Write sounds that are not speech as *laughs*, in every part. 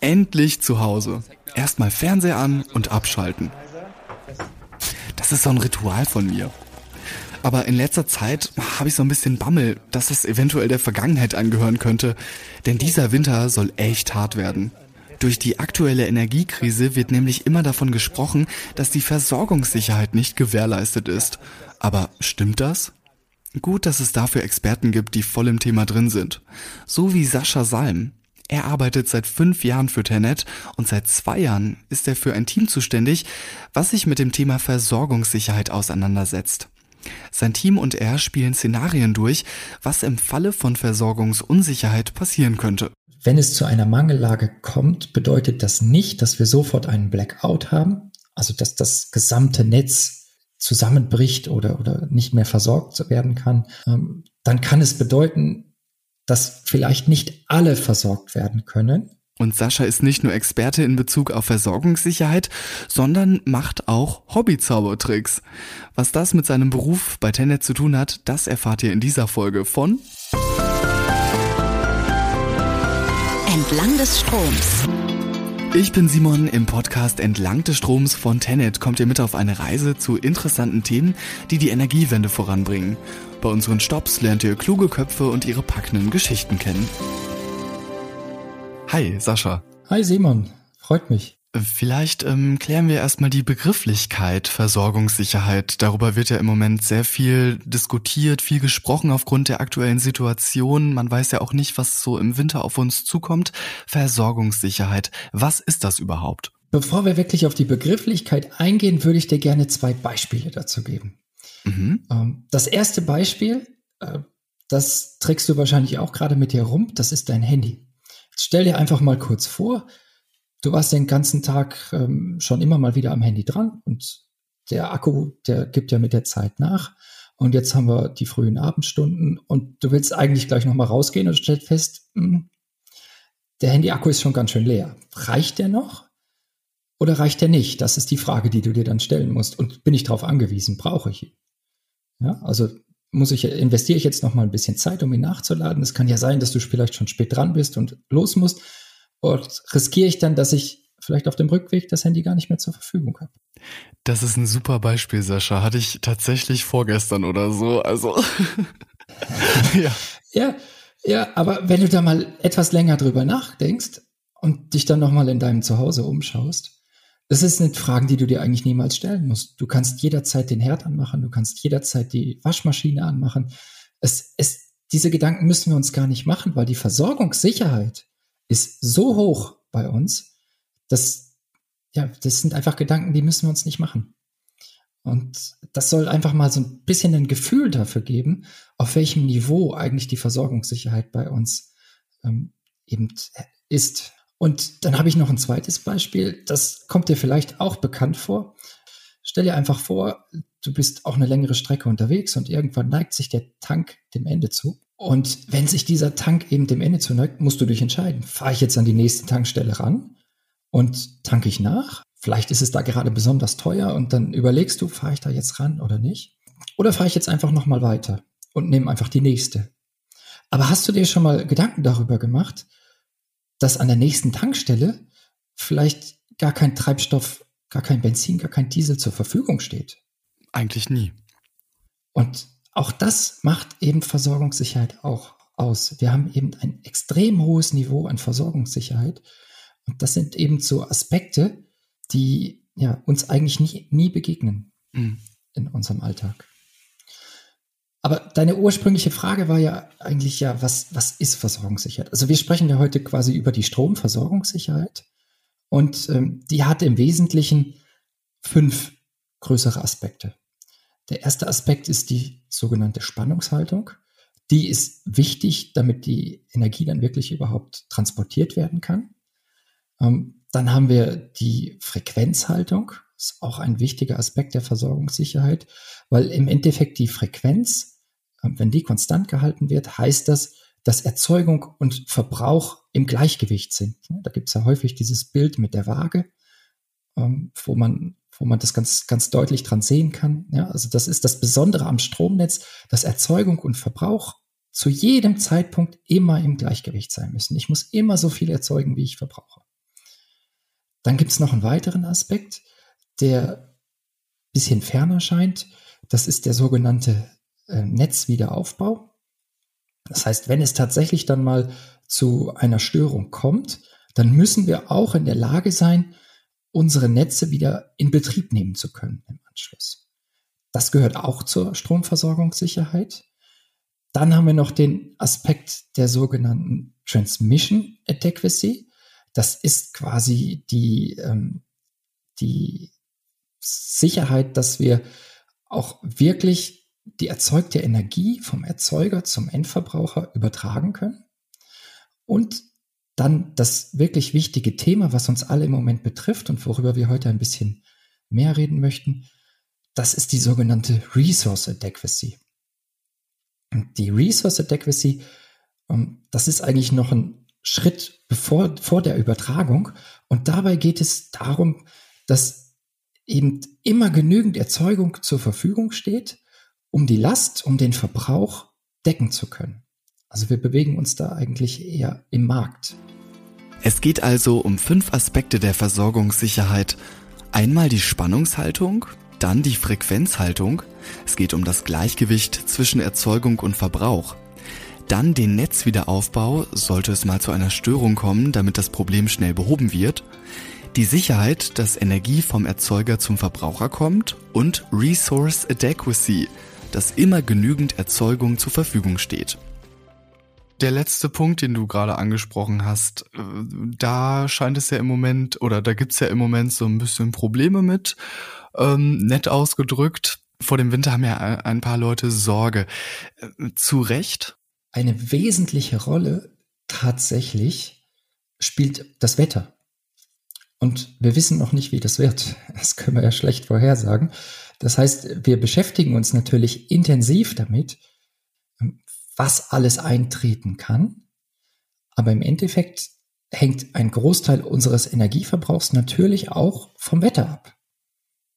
Endlich zu Hause. Erstmal Fernseher an und abschalten. Das ist so ein Ritual von mir. Aber in letzter Zeit habe ich so ein bisschen Bammel, dass es eventuell der Vergangenheit angehören könnte. Denn dieser Winter soll echt hart werden. Durch die aktuelle Energiekrise wird nämlich immer davon gesprochen, dass die Versorgungssicherheit nicht gewährleistet ist. Aber stimmt das? Gut, dass es dafür Experten gibt, die voll im Thema drin sind. So wie Sascha Salm. Er arbeitet seit fünf Jahren für Tenet und seit zwei Jahren ist er für ein Team zuständig, was sich mit dem Thema Versorgungssicherheit auseinandersetzt. Sein Team und er spielen Szenarien durch, was im Falle von Versorgungsunsicherheit passieren könnte. Wenn es zu einer Mangellage kommt, bedeutet das nicht, dass wir sofort einen Blackout haben, also dass das gesamte Netz zusammenbricht oder, oder nicht mehr versorgt werden kann. Ähm, dann kann es bedeuten, dass vielleicht nicht alle versorgt werden können. Und Sascha ist nicht nur Experte in Bezug auf Versorgungssicherheit, sondern macht auch Hobby-Zaubertricks. Was das mit seinem Beruf bei Tenet zu tun hat, das erfahrt ihr in dieser Folge von Entlang des Stroms. Ich bin Simon. Im Podcast Entlang des Stroms von Tenet kommt ihr mit auf eine Reise zu interessanten Themen, die die Energiewende voranbringen. Bei unseren Stops lernt ihr kluge Köpfe und ihre packenden Geschichten kennen. Hi, Sascha. Hi, Simon. Freut mich. Vielleicht ähm, klären wir erstmal die Begrifflichkeit Versorgungssicherheit. Darüber wird ja im Moment sehr viel diskutiert, viel gesprochen aufgrund der aktuellen Situation. Man weiß ja auch nicht, was so im Winter auf uns zukommt. Versorgungssicherheit. Was ist das überhaupt? Bevor wir wirklich auf die Begrifflichkeit eingehen, würde ich dir gerne zwei Beispiele dazu geben. Mhm. Ähm, das erste Beispiel, äh, das trägst du wahrscheinlich auch gerade mit dir rum, das ist dein Handy. Jetzt stell dir einfach mal kurz vor, du warst den ganzen Tag ähm, schon immer mal wieder am Handy dran und der Akku, der gibt ja mit der Zeit nach. Und jetzt haben wir die frühen Abendstunden und du willst eigentlich gleich nochmal rausgehen und stellst fest, hm, der Handy-Akku ist schon ganz schön leer. Reicht der noch? Oder reicht der nicht? Das ist die Frage, die du dir dann stellen musst. Und bin ich darauf angewiesen? Brauche ich ihn? Ja, also muss ich, investiere ich jetzt noch mal ein bisschen Zeit, um ihn nachzuladen. Es kann ja sein, dass du vielleicht schon spät dran bist und los musst. Und riskiere ich dann, dass ich vielleicht auf dem Rückweg das Handy gar nicht mehr zur Verfügung habe. Das ist ein super Beispiel, Sascha. Hatte ich tatsächlich vorgestern oder so. Also. *laughs* ja. ja, ja, aber wenn du da mal etwas länger drüber nachdenkst und dich dann nochmal in deinem Zuhause umschaust, das sind Fragen, die du dir eigentlich niemals stellen musst. Du kannst jederzeit den Herd anmachen, du kannst jederzeit die Waschmaschine anmachen. Es, es, diese Gedanken müssen wir uns gar nicht machen, weil die Versorgungssicherheit ist so hoch bei uns, dass, ja, das sind einfach Gedanken, die müssen wir uns nicht machen. Und das soll einfach mal so ein bisschen ein Gefühl dafür geben, auf welchem Niveau eigentlich die Versorgungssicherheit bei uns ähm, eben ist. Und dann habe ich noch ein zweites Beispiel, das kommt dir vielleicht auch bekannt vor. Stell dir einfach vor, du bist auch eine längere Strecke unterwegs und irgendwann neigt sich der Tank dem Ende zu. Und wenn sich dieser Tank eben dem Ende zuneigt, musst du dich entscheiden. Fahre ich jetzt an die nächste Tankstelle ran und tanke ich nach? Vielleicht ist es da gerade besonders teuer und dann überlegst du, fahre ich da jetzt ran oder nicht? Oder fahre ich jetzt einfach nochmal weiter und nehme einfach die nächste? Aber hast du dir schon mal Gedanken darüber gemacht, dass an der nächsten Tankstelle vielleicht gar kein Treibstoff, gar kein Benzin, gar kein Diesel zur Verfügung steht. Eigentlich nie. Und auch das macht eben Versorgungssicherheit auch aus. Wir haben eben ein extrem hohes Niveau an Versorgungssicherheit. Und das sind eben so Aspekte, die ja, uns eigentlich nie, nie begegnen mhm. in unserem Alltag. Aber deine ursprüngliche Frage war ja eigentlich ja, was, was ist Versorgungssicherheit? Also wir sprechen ja heute quasi über die Stromversorgungssicherheit und ähm, die hat im Wesentlichen fünf größere Aspekte. Der erste Aspekt ist die sogenannte Spannungshaltung. Die ist wichtig, damit die Energie dann wirklich überhaupt transportiert werden kann. Ähm, dann haben wir die Frequenzhaltung. Ist auch ein wichtiger Aspekt der Versorgungssicherheit, weil im Endeffekt die Frequenz wenn die konstant gehalten wird, heißt das, dass Erzeugung und Verbrauch im Gleichgewicht sind. Da gibt es ja häufig dieses Bild mit der Waage, ähm, wo man wo man das ganz, ganz deutlich dran sehen kann. Ja, also das ist das Besondere am Stromnetz, dass Erzeugung und Verbrauch zu jedem Zeitpunkt immer im Gleichgewicht sein müssen. Ich muss immer so viel erzeugen, wie ich verbrauche. Dann gibt es noch einen weiteren Aspekt, der bisschen ferner scheint. Das ist der sogenannte äh, Netzwiederaufbau. Das heißt, wenn es tatsächlich dann mal zu einer Störung kommt, dann müssen wir auch in der Lage sein, unsere Netze wieder in Betrieb nehmen zu können im Anschluss. Das gehört auch zur Stromversorgungssicherheit. Dann haben wir noch den Aspekt der sogenannten Transmission Adequacy. Das ist quasi die, ähm, die Sicherheit, dass wir auch wirklich die erzeugte Energie vom Erzeuger zum Endverbraucher übertragen können. Und dann das wirklich wichtige Thema, was uns alle im Moment betrifft und worüber wir heute ein bisschen mehr reden möchten, das ist die sogenannte Resource Adequacy. Und die Resource Adequacy, ähm, das ist eigentlich noch ein Schritt bevor, vor der Übertragung. Und dabei geht es darum, dass eben immer genügend Erzeugung zur Verfügung steht, um die Last, um den Verbrauch decken zu können. Also wir bewegen uns da eigentlich eher im Markt. Es geht also um fünf Aspekte der Versorgungssicherheit. Einmal die Spannungshaltung, dann die Frequenzhaltung. Es geht um das Gleichgewicht zwischen Erzeugung und Verbrauch. Dann den Netzwiederaufbau, sollte es mal zu einer Störung kommen, damit das Problem schnell behoben wird. Die Sicherheit, dass Energie vom Erzeuger zum Verbraucher kommt. Und Resource Adequacy, dass immer genügend Erzeugung zur Verfügung steht. Der letzte Punkt, den du gerade angesprochen hast, äh, da scheint es ja im Moment oder da gibt's ja im Moment so ein bisschen Probleme mit. Ähm, nett ausgedrückt, vor dem Winter haben ja ein paar Leute Sorge. Äh, zu Recht? Eine wesentliche Rolle tatsächlich spielt das Wetter. Und wir wissen noch nicht, wie das wird. *laughs* Das können wir ja schlecht vorhersagen. Das heißt, wir beschäftigen uns natürlich intensiv damit, was alles eintreten kann. Aber im Endeffekt hängt ein Großteil unseres Energieverbrauchs natürlich auch vom Wetter ab.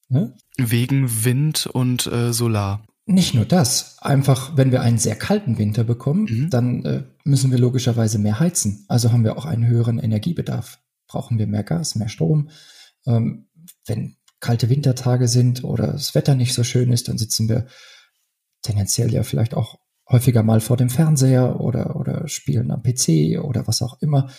Ne? Wegen Wind und äh, Solar. Nicht nur das. Einfach, wenn wir einen sehr kalten Winter bekommen, mhm. dann äh, müssen wir logischerweise mehr heizen. Also haben wir auch einen höheren Energiebedarf. Brauchen wir mehr Gas, mehr Strom. Ähm, wenn kalte Wintertage sind oder das Wetter nicht so schön ist, dann sitzen wir tendenziell ja vielleicht auch häufiger mal vor dem Fernseher oder, oder spielen am PC oder was auch immer.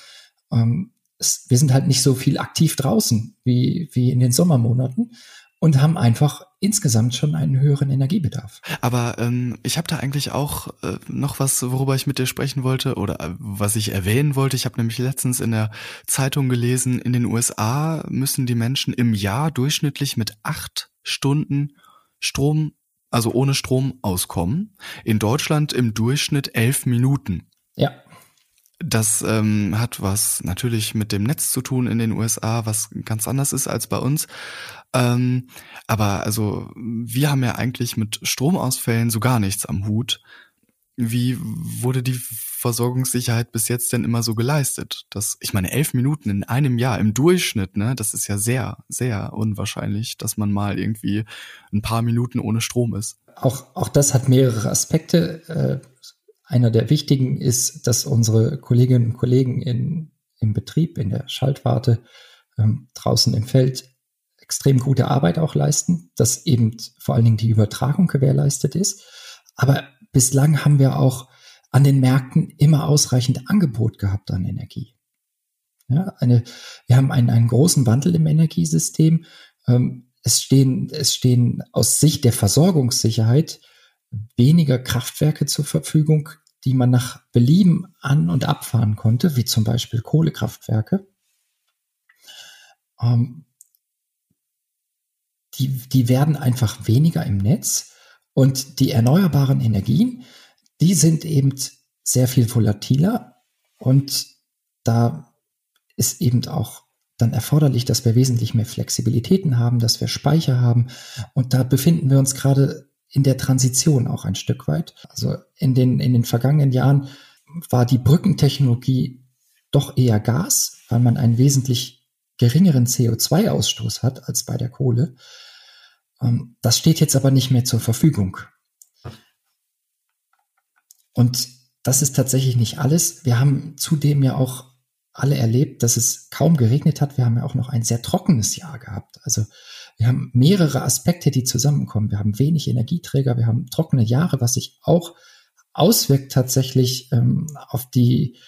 Ähm, es, wir sind halt nicht so viel aktiv draußen wie, wie in den Sommermonaten und haben einfach insgesamt schon einen höheren Energiebedarf. Aber ähm, ich habe da eigentlich auch äh, noch was, worüber ich mit dir sprechen wollte oder äh, was ich erwähnen wollte. Ich habe nämlich letztens in der Zeitung gelesen, in den USA müssen die Menschen im Jahr durchschnittlich mit acht Stunden Strom also ohne Strom auskommen. In Deutschland im Durchschnitt elf Minuten. Ja. Das ähm, hat was natürlich mit dem Netz zu tun in den USA, was ganz anders ist als bei uns. Ähm, aber also wir haben ja eigentlich mit Stromausfällen so gar nichts am Hut. Wie wurde die Versorgungssicherheit bis jetzt denn immer so geleistet? Das, ich meine, elf Minuten in einem Jahr im Durchschnitt, ne, das ist ja sehr, sehr unwahrscheinlich, dass man mal irgendwie ein paar Minuten ohne Strom ist. Auch, auch das hat mehrere Aspekte. Äh, einer der wichtigen ist, dass unsere Kolleginnen und Kollegen in, im Betrieb, in der Schaltwarte, ähm, draußen im Feld extrem gute Arbeit auch leisten, dass eben vor allen Dingen die Übertragung gewährleistet ist. Aber bislang haben wir auch an den Märkten immer ausreichend Angebot gehabt an Energie. Ja, eine, wir haben einen, einen großen Wandel im Energiesystem. Ähm, es stehen, es stehen aus Sicht der Versorgungssicherheit weniger Kraftwerke zur Verfügung, die man nach Belieben an- und abfahren konnte, wie zum Beispiel Kohlekraftwerke. Ähm, die, die werden einfach weniger im Netz und die erneuerbaren Energien, die sind eben sehr viel volatiler und da ist eben auch dann erforderlich, dass wir wesentlich mehr Flexibilitäten haben, dass wir Speicher haben. Und da befinden wir uns gerade in der Transition auch ein Stück weit. Also in den, in den vergangenen Jahren war die Brückentechnologie doch eher Gas, weil man einen wesentlich geringeren CO2-Ausstoß hat als bei der Kohle. Ähm, das steht jetzt aber nicht mehr zur Verfügung. Und das ist tatsächlich nicht alles. Wir haben zudem ja auch alle erlebt, dass es kaum geregnet hat. Wir haben ja auch noch ein sehr trockenes Jahr gehabt. Also wir haben mehrere Aspekte, die zusammenkommen. Wir haben wenig Energieträger, wir haben trockene Jahre, was sich auch auswirkt tatsächlich ähm, auf die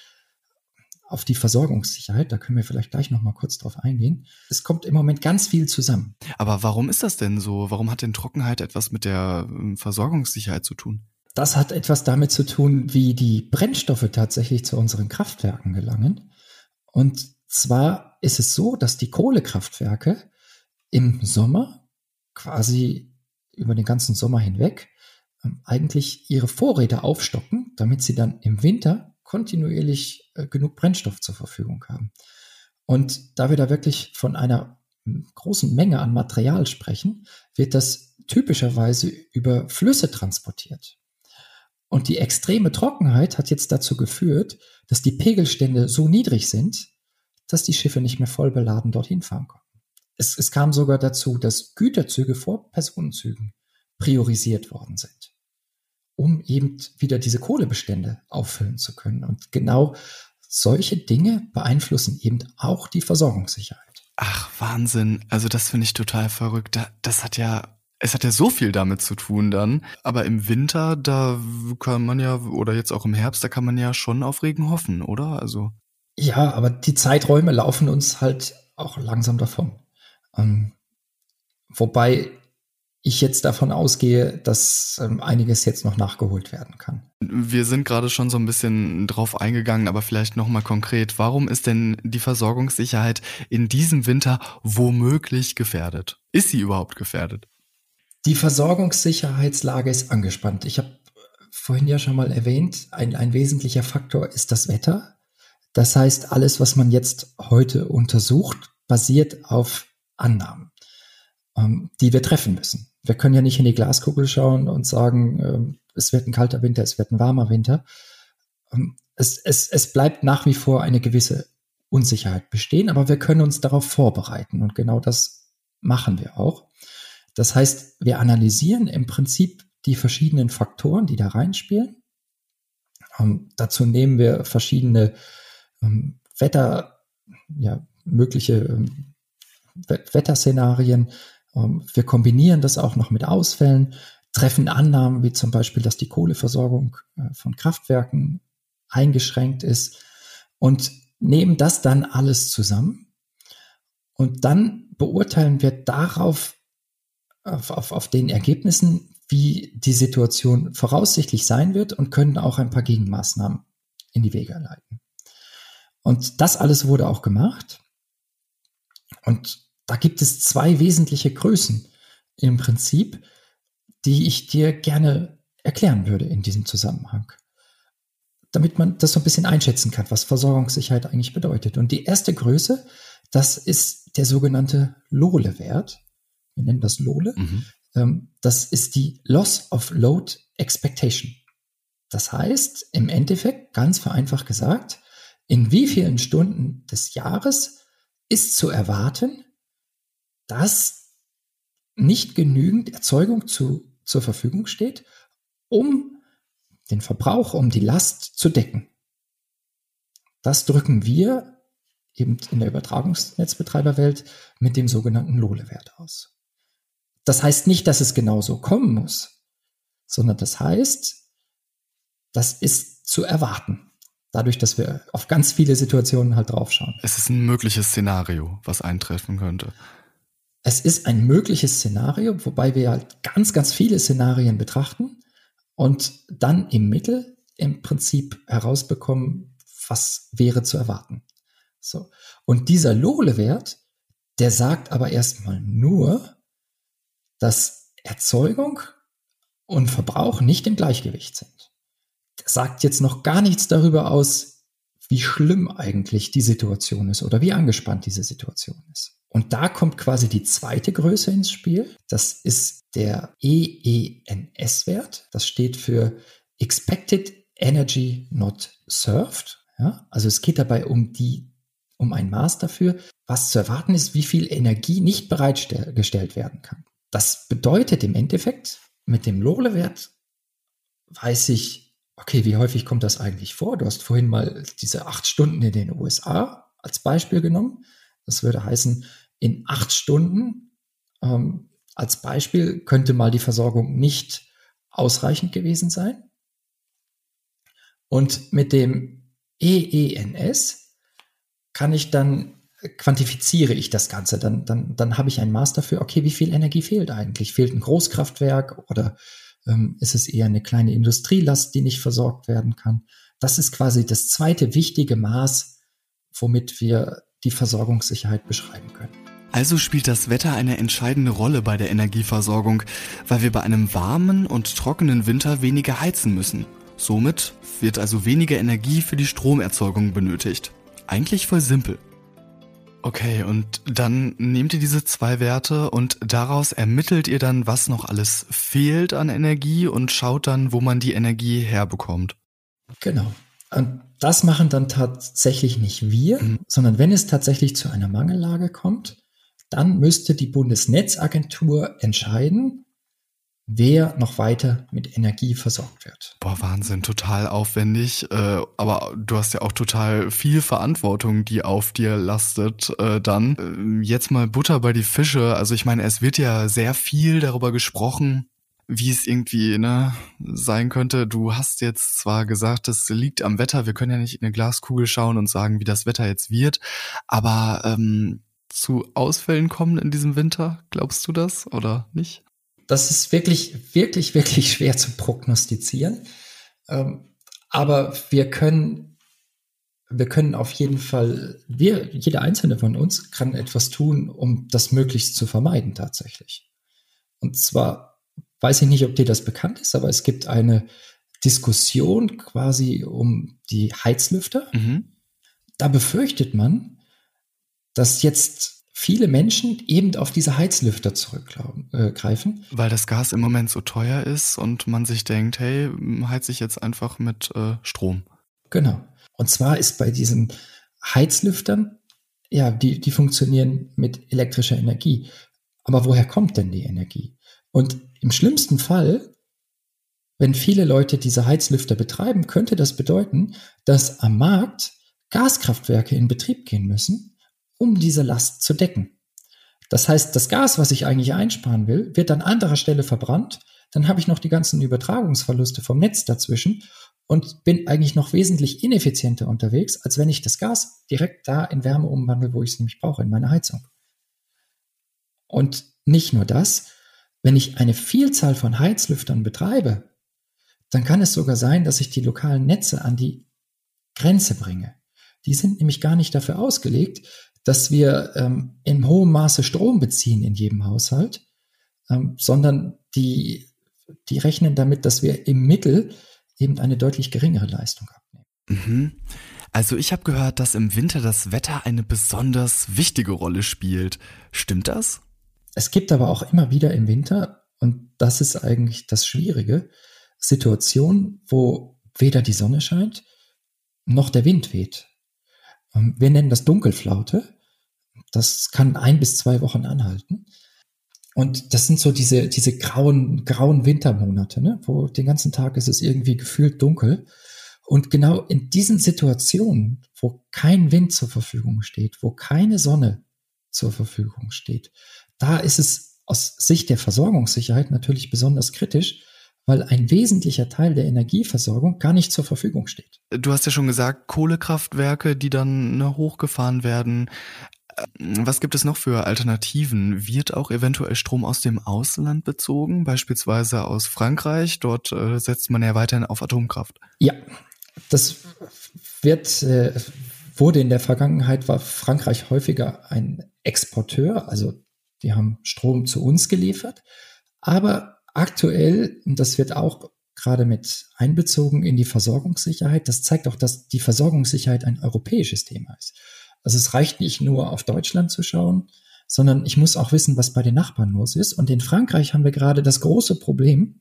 auf die Versorgungssicherheit. Da können wir vielleicht gleich noch mal kurz drauf eingehen. Es kommt im Moment ganz viel zusammen. Aber warum ist das denn so? Warum hat denn Trockenheit etwas mit der ähm, Versorgungssicherheit zu tun? Das hat etwas damit zu tun, wie die Brennstoffe tatsächlich zu unseren Kraftwerken gelangen. Und zwar ist es so, dass die Kohlekraftwerke im Sommer quasi über den ganzen Sommer hinweg ähm, eigentlich ihre Vorräte aufstocken, damit sie dann im Winter kontinuierlich äh, genug Brennstoff zur Verfügung haben. Und da wir da wirklich von einer großen Menge an Material sprechen, wird das typischerweise über Flüsse transportiert. Und die extreme Trockenheit hat jetzt dazu geführt, dass die Pegelstände so niedrig sind, dass die Schiffe nicht mehr voll beladen dorthin fahren konnten. Es, es kam sogar dazu, dass Güterzüge vor Personenzügen priorisiert worden sind, um eben wieder diese Kohlebestände auffüllen zu können. Und genau solche Dinge beeinflussen eben auch die Versorgungssicherheit. Ach, Wahnsinn. Also das finde ich total verrückt. Das hat ja es hat ja so viel damit zu tun dann. Aber im Winter, da kann man ja, oder jetzt auch im Herbst, da kann man ja schon auf Regen hoffen, oder? Also. Ja, aber die Zeiträume laufen uns halt auch langsam davon. Ähm, wobei ich jetzt davon ausgehe, dass ähm, einiges jetzt noch nachgeholt werden kann. Wir sind gerade schon so ein bisschen drauf eingegangen, aber vielleicht noch mal konkret, warum ist denn die Versorgungssicherheit in diesem Winter womöglich gefährdet? Ist sie überhaupt gefährdet? Die Versorgungssicherheitslage ist angespannt. Ich habe vorhin ja schon mal erwähnt, ein, ein wesentlicher Faktor ist das Wetter. Das heißt, alles, was man jetzt heute untersucht, basiert auf Annahmen, ähm, die wir treffen müssen. Wir können ja nicht in die Glaskugel schauen und sagen, ähm, es wird ein kalter Winter, es wird ein warmer Winter. Ähm, es, es, es bleibt nach wie vor eine gewisse Unsicherheit bestehen, aber wir können uns darauf vorbereiten und genau das machen wir auch. Das heißt, wir analysieren im Prinzip die verschiedenen Faktoren, die da reinspielen. Ähm, dazu nehmen wir verschiedene ähm, Wetter, ja, mögliche ähm, Wetterszenarien. Ähm, wir kombinieren das auch noch mit Ausfällen, treffen Annahmen wie zum Beispiel, dass die Kohleversorgung äh, von Kraftwerken eingeschränkt ist und nehmen das dann alles zusammen. Und dann beurteilen wir darauf auf, auf, auf den Ergebnissen, wie die Situation voraussichtlich sein wird und können auch ein paar Gegenmaßnahmen in die Wege leiten. Und das alles wurde auch gemacht. Und da gibt es zwei wesentliche Größen im Prinzip, die ich dir gerne erklären würde in diesem Zusammenhang. Damit man das so ein bisschen einschätzen kann, was Versorgungssicherheit eigentlich bedeutet. Und die erste Größe, das ist der sogenannte Lohle-Wert wir nennen das LOLE. Mhm. Ähm, das ist die Loss of Load Expectation. Das heißt, im Endeffekt, ganz vereinfacht gesagt, in wie vielen Stunden des Jahres ist zu erwarten, dass nicht genügend Erzeugung zu, zur Verfügung steht, um den Verbrauch, um die Last zu decken. Das drücken wir eben in der Übertragungsnetzbetreiberwelt mit dem sogenannten LOLE-Wert aus. Das heißt nicht, dass es genauso kommen muss, sondern das heißt, das ist zu erwarten. Dadurch, dass wir auf ganz viele Situationen halt draufschauen. Es ist ein mögliches Szenario, was eintreffen könnte. Es ist ein mögliches Szenario, wobei wir halt ganz, ganz viele Szenarien betrachten und dann im Mittel im Prinzip herausbekommen, was wäre zu erwarten. So. Und dieser Lohle-Wert, der sagt aber erstmal nur, dass Erzeugung und Verbrauch nicht im Gleichgewicht sind. Das sagt jetzt noch gar nichts darüber aus, wie schlimm eigentlich die Situation ist oder wie angespannt diese Situation ist. Und da kommt quasi die zweite Größe ins Spiel. Das ist der EENS-Wert. Das steht für Expected Energy Not Served. Ja, also es geht dabei um die, um ein Maß dafür, was zu erwarten ist, wie viel Energie nicht bereitgestellt werden kann. Das bedeutet im Endeffekt, mit dem Lohle-Wert weiß ich, okay, wie häufig kommt das eigentlich vor? Du hast vorhin mal diese acht Stunden in den USA als Beispiel genommen. Das würde heißen, in acht Stunden ähm, als Beispiel könnte mal die Versorgung nicht ausreichend gewesen sein. Und mit dem EENS kann ich dann quantifiziere ich das Ganze, dann, dann, dann habe ich ein Maß dafür, okay, wie viel Energie fehlt eigentlich? Fehlt ein Großkraftwerk oder ähm, ist es eher eine kleine Industrielast, die nicht versorgt werden kann? Das ist quasi das zweite wichtige Maß, womit wir die Versorgungssicherheit beschreiben können. Also spielt das Wetter eine entscheidende Rolle bei der Energieversorgung, weil wir bei einem warmen und trockenen Winter weniger heizen müssen. Somit wird also weniger Energie für die Stromerzeugung benötigt. Eigentlich voll simpel. Okay, und dann nehmt ihr diese zwei Werte und daraus ermittelt ihr dann, was noch alles fehlt an Energie und schaut dann, wo man die Energie herbekommt. Genau. Und das machen dann tatsächlich nicht wir, mhm. sondern wenn es tatsächlich zu einer Mangellage kommt, dann müsste die Bundesnetzagentur entscheiden, wer noch weiter mit Energie versorgt wird. Boah, Wahnsinn, total aufwendig. Äh, aber du hast ja auch total viel Verantwortung, die auf dir lastet. Äh, dann äh, jetzt mal Butter bei die Fische. Also ich meine, es wird ja sehr viel darüber gesprochen, wie es irgendwie ne, sein könnte. Du hast jetzt zwar gesagt, es liegt am Wetter. Wir können ja nicht in eine Glaskugel schauen und sagen, wie das Wetter jetzt wird. Aber ähm, zu Ausfällen kommen in diesem Winter, glaubst du das oder nicht? das ist wirklich, wirklich, wirklich schwer zu prognostizieren. Ähm, aber wir können, wir können auf jeden Fall, wir, jeder einzelne von uns kann etwas tun, um das möglichst zu vermeiden tatsächlich. Und zwar weiß ich nicht, ob dir das bekannt ist, aber es gibt eine Diskussion quasi um die Heizlüfter. Mhm. Da befürchtet man, dass jetzt viele Menschen eben auf diese Heizlüfter zurückgreifen. Äh, Weil das Gas im Moment so teuer ist und man sich denkt, hey, heiz ich jetzt einfach mit äh, Strom. Genau. Und zwar ist bei diesen Heizlüftern, ja, die, die funktionieren mit elektrischer Energie. Aber woher kommt denn die Energie? Und im schlimmsten Fall, wenn viele Leute diese Heizlüfter betreiben, könnte das bedeuten, dass am Markt Gaskraftwerke in Betrieb gehen müssen, um diese Last zu decken. Das heißt, das Gas, was ich eigentlich einsparen will, wird an anderer Stelle verbrannt. Dann habe ich noch die ganzen Übertragungsverluste vom Netz dazwischen und bin eigentlich noch wesentlich ineffizienter unterwegs, als wenn ich das Gas direkt da in Wärme umwandle, wo ich es nämlich brauche, in meiner Heizung. Und nicht nur das, wenn ich eine Vielzahl von Heizlüftern betreibe, dann kann es sogar sein, dass ich die lokalen Netze an die Grenze bringe. Die sind nämlich gar nicht dafür ausgelegt, dass wir ähm, in hohem Maße Strom beziehen in jedem Haushalt, ähm, sondern die, die rechnen damit, dass wir im Mittel eben eine deutlich geringere Leistung abnehmen. Mhm. Also ich habe gehört, dass im Winter das Wetter eine besonders wichtige Rolle spielt. Stimmt das? Es gibt aber auch immer wieder im Winter, und das ist eigentlich das Schwierige, Situationen, wo weder die Sonne scheint, noch der Wind weht. Ähm, wir nennen das Dunkelflaute. Das kann ein bis zwei Wochen anhalten. Und das sind so diese, diese grauen, grauen Wintermonate, ne? wo den ganzen Tag ist es irgendwie gefühlt dunkel. Und genau in diesen Situationen, wo kein Wind zur Verfügung steht, wo keine Sonne zur Verfügung steht, da ist es aus Sicht der Versorgungssicherheit natürlich besonders kritisch, weil ein wesentlicher Teil der Energieversorgung gar nicht zur Verfügung steht. Du hast ja schon gesagt, Kohlekraftwerke, die dann ne, hochgefahren werden. Was gibt es noch für Alternativen? Wird auch eventuell Strom aus dem Ausland bezogen, beispielsweise aus Frankreich? Dort äh, setzt man ja weiterhin auf Atomkraft. Ja, das wird, äh, wurde in der Vergangenheit, war Frankreich häufiger ein Exporteur, also die haben Strom zu uns geliefert. Aber aktuell, und das wird auch gerade mit einbezogen in die Versorgungssicherheit, das zeigt auch, dass die Versorgungssicherheit ein europäisches Thema ist. Also es reicht nicht nur auf Deutschland zu schauen, sondern ich muss auch wissen, was bei den Nachbarn los ist. Und in Frankreich haben wir gerade das große Problem,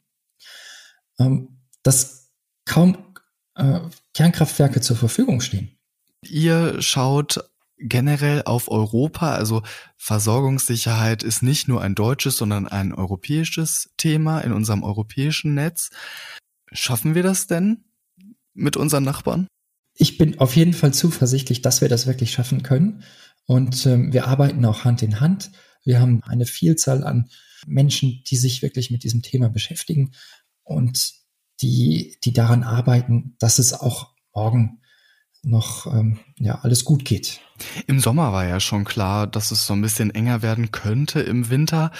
ähm, dass kaum äh, Kernkraftwerke zur Verfügung stehen. Ihr schaut generell auf Europa, also Versorgungssicherheit ist nicht nur ein deutsches, sondern ein europäisches Thema in unserem europäischen Netz. Schaffen wir das denn? mit unseren Nachbarn? Ich bin auf jeden Fall zuversichtlich, dass wir das wirklich schaffen können. Und ähm, wir arbeiten auch Hand in Hand. Wir haben eine Vielzahl an Menschen, die sich wirklich mit diesem Thema beschäftigen und die, die daran arbeiten, dass es auch morgen noch ähm, ja alles gut geht. Im Sommer war ja schon klar, dass es so ein bisschen enger werden könnte im Winter.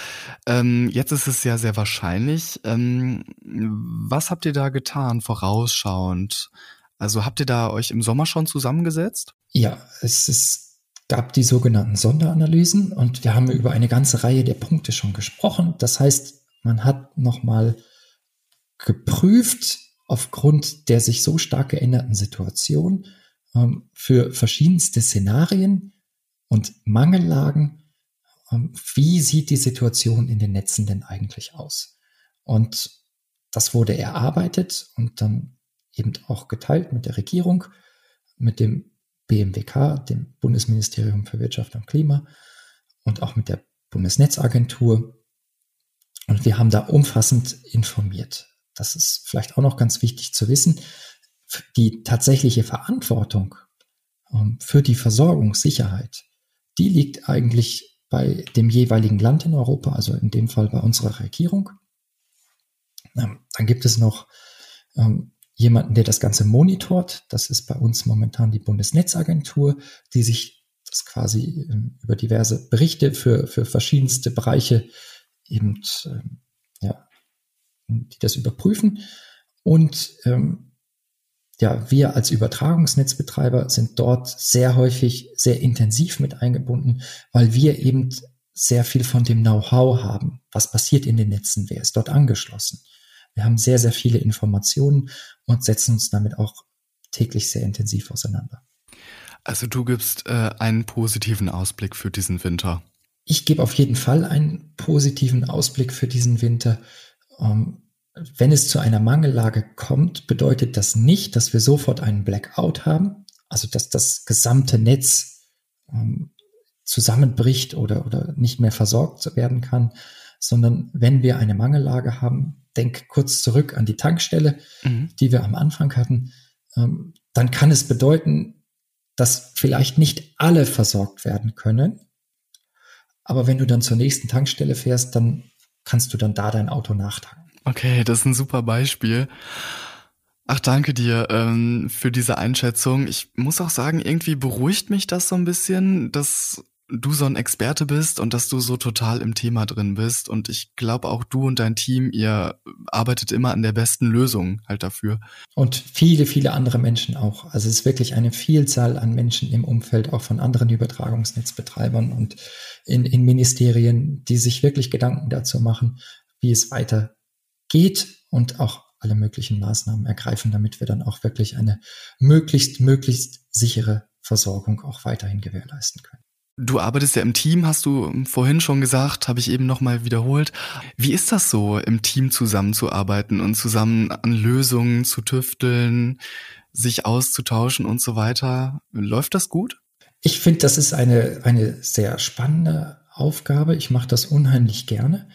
Ähm, jetzt ist es ja sehr wahrscheinlich. Ähm, was habt ihr da getan, vorausschauend? Also habt ihr da euch im Sommer schon zusammengesetzt? Ja, es ist, gab die sogenannten Sonderanalysen und wir haben über eine ganze Reihe der Punkte schon gesprochen. Das heißt, man hat nochmal geprüft, aufgrund der sich so stark geänderten Situation, ähm, für verschiedenste Szenarien und Mangellagen, ähm, wie sieht die Situation in den Netzen denn eigentlich aus? Und das wurde erarbeitet und dann eben auch geteilt mit der Regierung, mit dem BMWK, dem Bundesministerium für Wirtschaft und Klima und auch mit der Bundesnetzagentur. Und wir haben da umfassend informiert. Das ist vielleicht auch noch ganz wichtig zu wissen die tatsächliche Verantwortung ähm, für die Versorgungssicherheit, die liegt eigentlich bei dem jeweiligen Land in Europa, also in dem Fall bei unserer Regierung. Ähm, dann gibt es noch ähm, jemanden, der das Ganze monitort. Das ist bei uns momentan die Bundesnetzagentur, die sich das quasi über diverse Berichte für, für verschiedenste Bereiche eben, ja, die das überprüfen. Und ähm, ja, wir als Übertragungsnetzbetreiber sind dort sehr häufig sehr intensiv mit eingebunden, weil wir eben sehr viel von dem Know-how haben. Was passiert in den Netzen? Wer ist dort angeschlossen? Wir haben sehr, sehr viele Informationen und setzen uns damit auch täglich sehr intensiv auseinander. Also du gibst äh, einen positiven Ausblick für diesen Winter. Ich gebe auf jeden Fall einen positiven Ausblick für diesen Winter. Ähm, wenn es zu einer Mangellage kommt, bedeutet das nicht, dass wir sofort einen Blackout haben, also dass das gesamte Netz ähm, zusammenbricht oder, oder nicht mehr versorgt werden kann, sondern wenn wir eine Mangellage haben, denk kurz zurück an die Tankstelle, mhm. die wir am Anfang hatten, ähm, dann kann es bedeuten, dass vielleicht nicht alle versorgt werden können. Aber wenn du dann zur nächsten Tankstelle fährst, dann kannst du dann da dein Auto nachtanken. Okay, das ist ein super Beispiel. Ach, danke dir ähm, für diese Einschätzung. Ich muss auch sagen, irgendwie beruhigt mich das so ein bisschen, dass du so ein Experte bist und dass du so total im Thema drin bist. Und ich glaube auch du und dein Team, ihr arbeitet immer an der besten Lösung halt dafür. Und viele, viele andere Menschen auch. Also es ist wirklich eine Vielzahl an Menschen im Umfeld, auch von anderen Übertragungsnetzbetreibern und in, in Ministerien, die sich wirklich Gedanken dazu machen, wie es weiter geht und auch alle möglichen Maßnahmen ergreifen, damit wir dann auch wirklich eine möglichst, möglichst sichere Versorgung auch weiterhin gewährleisten können. Du arbeitest ja im Team, hast du vorhin schon gesagt, habe ich eben nochmal wiederholt. Wie ist das so, im Team zusammenzuarbeiten und zusammen an Lösungen zu tüfteln, sich auszutauschen und so weiter? Läuft das gut? Ich finde, das ist eine, eine sehr spannende Aufgabe. Ich mache das unheimlich gerne.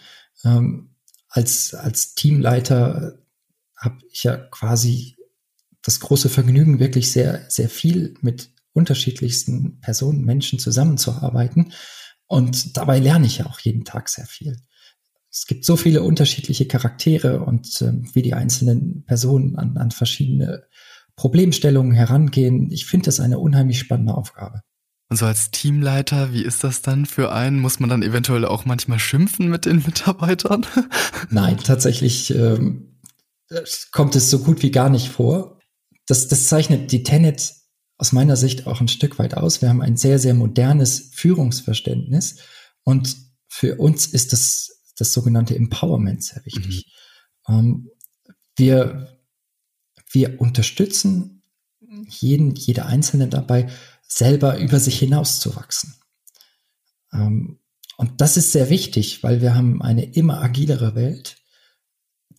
Ähm, als, als Teamleiter habe ich ja quasi das große Vergnügen, wirklich sehr, sehr viel mit unterschiedlichsten Personen, Menschen zusammenzuarbeiten. Und dabei lerne ich ja auch jeden Tag sehr viel. Es gibt so viele unterschiedliche Charaktere und äh, wie die einzelnen Personen an, an verschiedene Problemstellungen herangehen. Ich finde das eine unheimlich spannende Aufgabe. Und so als Teamleiter, wie ist das dann für einen? Muss man dann eventuell auch manchmal schimpfen mit den Mitarbeitern? *laughs* Nein, tatsächlich ähm, kommt es so gut wie gar nicht vor. Das, das zeichnet die Tenet aus meiner Sicht auch ein Stück weit aus. Wir haben ein sehr, sehr modernes Führungsverständnis und für uns ist das, das sogenannte Empowerment sehr wichtig. Mhm. Ähm, wir, wir unterstützen jeden, jede Einzelne dabei, selber über sich hinauszuwachsen. Ähm, und das ist sehr wichtig, weil wir haben eine immer agilere Welt.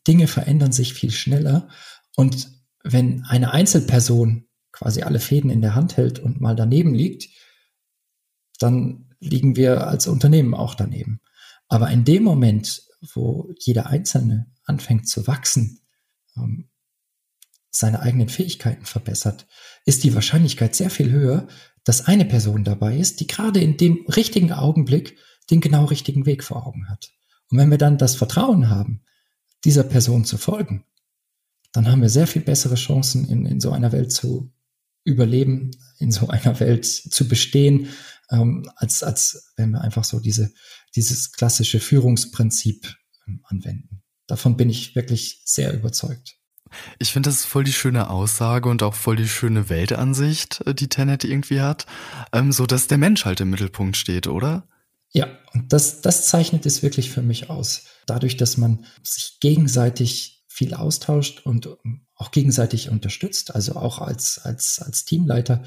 Dinge verändern sich viel schneller. Und wenn eine Einzelperson quasi alle Fäden in der Hand hält und mal daneben liegt, dann liegen wir als Unternehmen auch daneben. Aber in dem Moment, wo jeder Einzelne anfängt zu wachsen, ähm, seine eigenen Fähigkeiten verbessert, ist die Wahrscheinlichkeit sehr viel höher, dass eine Person dabei ist, die gerade in dem richtigen Augenblick den genau richtigen Weg vor Augen hat. Und wenn wir dann das Vertrauen haben, dieser Person zu folgen, dann haben wir sehr viel bessere Chancen, in, in so einer Welt zu überleben, in so einer Welt zu bestehen, ähm, als, als wenn wir einfach so diese, dieses klassische Führungsprinzip ähm, anwenden. Davon bin ich wirklich sehr überzeugt. Ich finde, das ist voll die schöne Aussage und auch voll die schöne Weltansicht, äh, die Tenet irgendwie hat, ähm, so dass der Mensch halt im Mittelpunkt steht, oder? Ja, und das, das zeichnet es wirklich für mich aus. Dadurch, dass man sich gegenseitig viel austauscht und ähm, auch gegenseitig unterstützt, also auch als, als, als Teamleiter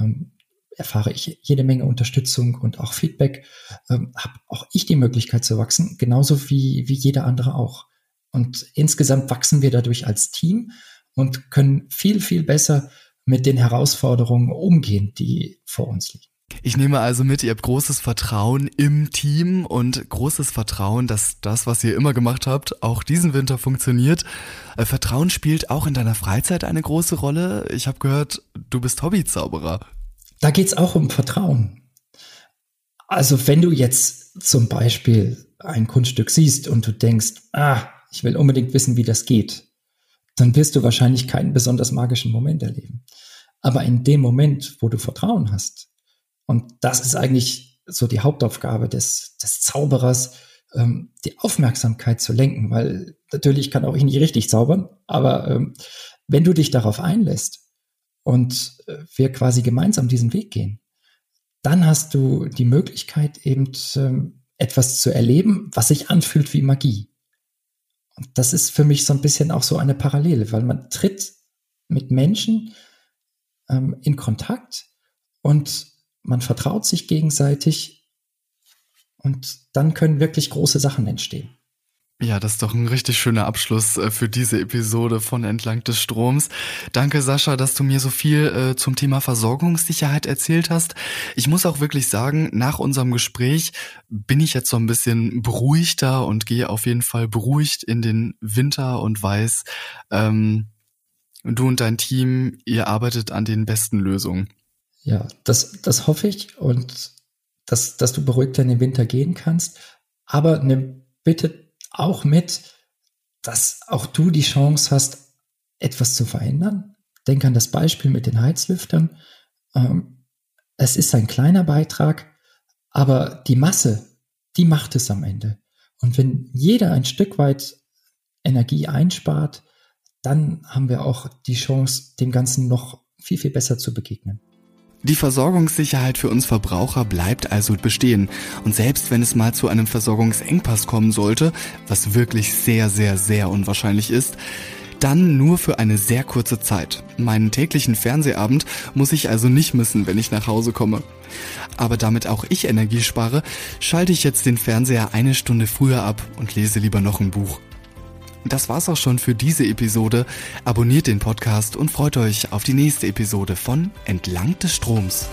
ähm, erfahre ich jede Menge Unterstützung und auch Feedback, ähm, habe auch ich die Möglichkeit zu wachsen, genauso wie, wie jeder andere auch. Und insgesamt wachsen wir dadurch als Team und können viel, viel besser mit den Herausforderungen umgehen, die vor uns liegen. Ich nehme also mit, ihr habt großes Vertrauen im Team und großes Vertrauen, dass das, was ihr immer gemacht habt, auch diesen Winter funktioniert. Äh, Vertrauen spielt auch in deiner Freizeit eine große Rolle. Ich habe gehört, du bist Hobbyzauberer. Da geht's auch um Vertrauen. Also wenn du jetzt zum Beispiel ein Kunststück siehst und du denkst, ah, ich will unbedingt wissen, wie das geht, dann wirst du wahrscheinlich keinen besonders magischen Moment erleben. Aber in dem Moment, wo du Vertrauen hast, und das ist eigentlich so die Hauptaufgabe des, des Zauberers, ähm, die Aufmerksamkeit zu lenken, weil natürlich kann auch ich nicht richtig zaubern, aber ähm, wenn du dich darauf einlässt und äh, wir quasi gemeinsam diesen Weg gehen, dann hast du die Möglichkeit eben ähm, etwas zu erleben, was sich anfühlt wie Magie. Und das ist für mich so ein bisschen auch so eine Parallele, weil man tritt mit Menschen ähm, in Kontakt und man vertraut sich gegenseitig und dann können wirklich große Sachen entstehen. Ja, das ist doch ein richtig schöner Abschluss äh, für diese Episode von Entlang des Stroms. Danke, Sascha, dass du mir so viel äh, zum Thema Versorgungssicherheit erzählt hast. Ich muss auch wirklich sagen, nach unserem Gespräch bin ich jetzt so ein bisschen beruhigter und gehe auf jeden Fall beruhigt in den Winter und weiß, ähm, du und dein Team, ihr arbeitet an den besten Lösungen. Ja, das, das hoffe ich und dass, dass du beruhigt in den Winter gehen kannst. Aber ne, bitte auch mit, dass auch du die Chance hast, etwas zu verändern. Denk an das Beispiel mit den Heizlüftern. Ähm, es ist ein kleiner Beitrag, aber die Masse, die macht es am Ende. Und wenn jeder ein Stück weit Energie einspart, dann haben wir auch die Chance, dem Ganzen noch viel, viel besser zu begegnen. Die Versorgungssicherheit für uns Verbraucher bleibt also bestehen. Und selbst wenn es mal zu einem Versorgungsengpass kommen sollte, was wirklich sehr, sehr, sehr unwahrscheinlich ist, dann nur für eine sehr kurze Zeit. Meinen täglichen Fernsehabend muss ich also nicht missen, wenn ich nach Hause komme. Aber damit auch ich Energie spare, schalte ich jetzt den Fernseher eine Stunde früher ab und lese lieber noch ein Buch. Das war's auch schon für diese Episode. Abonniert den Podcast und freut euch auf die nächste Episode von Entlang des Stroms.